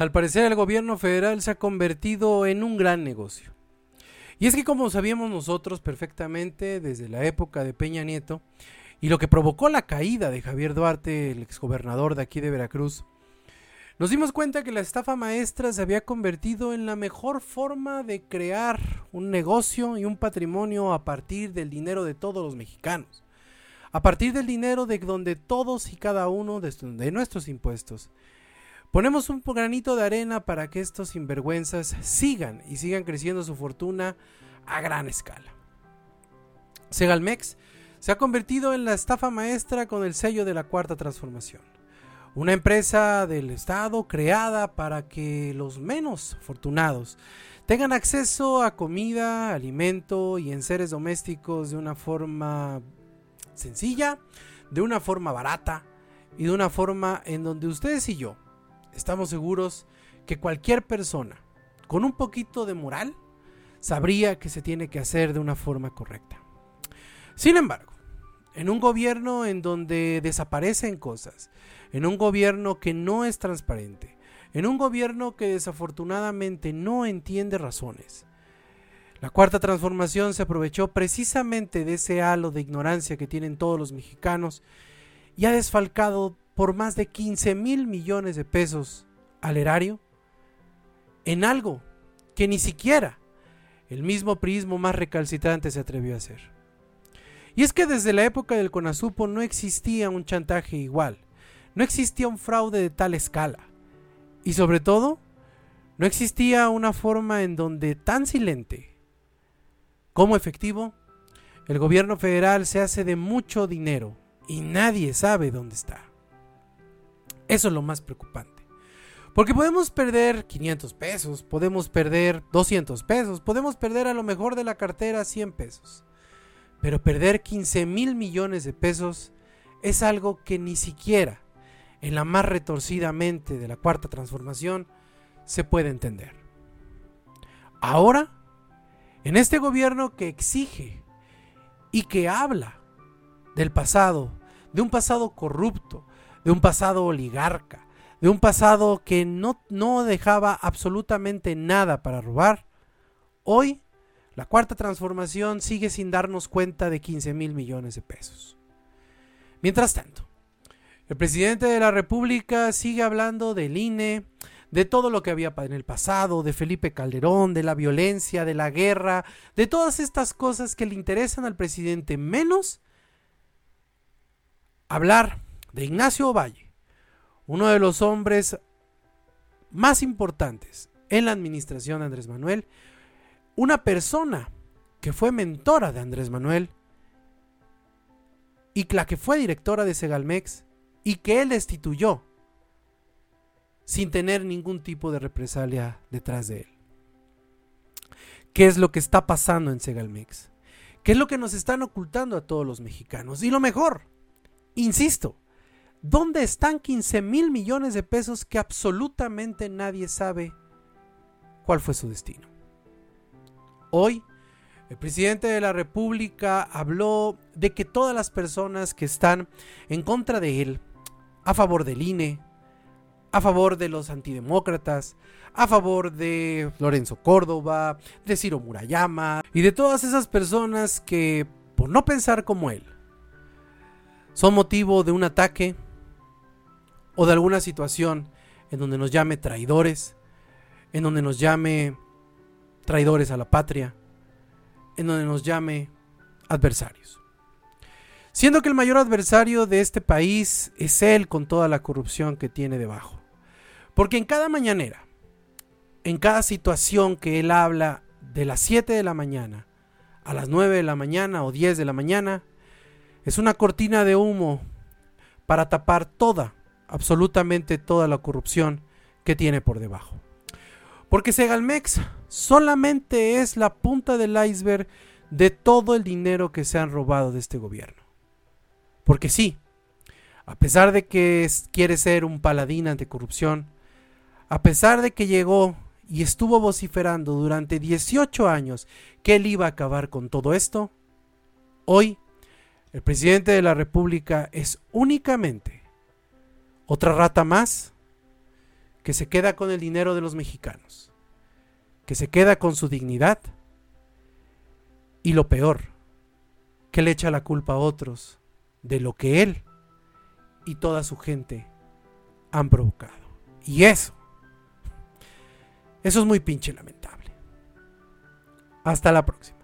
al parecer el gobierno federal se ha convertido en un gran negocio. Y es que como sabíamos nosotros perfectamente desde la época de Peña Nieto, y lo que provocó la caída de Javier Duarte, el exgobernador de aquí de Veracruz, nos dimos cuenta que la estafa maestra se había convertido en la mejor forma de crear un negocio y un patrimonio a partir del dinero de todos los mexicanos. A partir del dinero de donde todos y cada uno de nuestros impuestos Ponemos un granito de arena para que estos sinvergüenzas sigan y sigan creciendo su fortuna a gran escala. Segalmex se ha convertido en la estafa maestra con el sello de la cuarta transformación. Una empresa del Estado creada para que los menos afortunados tengan acceso a comida, alimento y enseres domésticos de una forma sencilla, de una forma barata y de una forma en donde ustedes y yo estamos seguros que cualquier persona con un poquito de moral sabría que se tiene que hacer de una forma correcta. Sin embargo, en un gobierno en donde desaparecen cosas, en un gobierno que no es transparente, en un gobierno que desafortunadamente no entiende razones, la cuarta transformación se aprovechó precisamente de ese halo de ignorancia que tienen todos los mexicanos y ha desfalcado por más de 15 mil millones de pesos al erario en algo que ni siquiera el mismo prismo más recalcitrante se atrevió a hacer. Y es que desde la época del Conasupo no existía un chantaje igual, no existía un fraude de tal escala, y sobre todo, no existía una forma en donde tan silente como efectivo, el gobierno federal se hace de mucho dinero y nadie sabe dónde está. Eso es lo más preocupante. Porque podemos perder 500 pesos, podemos perder 200 pesos, podemos perder a lo mejor de la cartera 100 pesos. Pero perder 15 mil millones de pesos es algo que ni siquiera en la más retorcida mente de la cuarta transformación se puede entender. Ahora, en este gobierno que exige y que habla del pasado, de un pasado corrupto, de un pasado oligarca, de un pasado que no, no dejaba absolutamente nada para robar, hoy la cuarta transformación sigue sin darnos cuenta de 15 mil millones de pesos. Mientras tanto, el presidente de la República sigue hablando del INE, de todo lo que había en el pasado, de Felipe Calderón, de la violencia, de la guerra, de todas estas cosas que le interesan al presidente, menos hablar de Ignacio Valle, uno de los hombres más importantes en la administración de Andrés Manuel, una persona que fue mentora de Andrés Manuel y la que fue directora de Segalmex y que él destituyó sin tener ningún tipo de represalia detrás de él. ¿Qué es lo que está pasando en Segalmex? ¿Qué es lo que nos están ocultando a todos los mexicanos? Y lo mejor, insisto, ¿Dónde están 15 mil millones de pesos que absolutamente nadie sabe cuál fue su destino? Hoy, el presidente de la República habló de que todas las personas que están en contra de él, a favor del INE, a favor de los antidemócratas, a favor de Lorenzo Córdoba, de Ciro Murayama y de todas esas personas que, por no pensar como él, son motivo de un ataque o de alguna situación en donde nos llame traidores, en donde nos llame traidores a la patria, en donde nos llame adversarios. Siendo que el mayor adversario de este país es él con toda la corrupción que tiene debajo. Porque en cada mañanera, en cada situación que él habla de las 7 de la mañana a las 9 de la mañana o 10 de la mañana, es una cortina de humo para tapar toda absolutamente toda la corrupción que tiene por debajo. Porque Segalmex solamente es la punta del iceberg de todo el dinero que se han robado de este gobierno. Porque sí, a pesar de que quiere ser un paladín ante corrupción, a pesar de que llegó y estuvo vociferando durante 18 años que él iba a acabar con todo esto, hoy el presidente de la República es únicamente otra rata más que se queda con el dinero de los mexicanos, que se queda con su dignidad y lo peor, que le echa la culpa a otros de lo que él y toda su gente han provocado. Y eso, eso es muy pinche lamentable. Hasta la próxima.